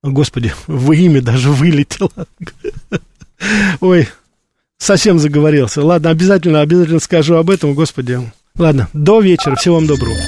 Господи, в имя даже вылетело. (laughs) Ой, совсем заговорился. Ладно, обязательно, обязательно скажу об этом, господи. Ладно, до вечера. Всего вам доброго.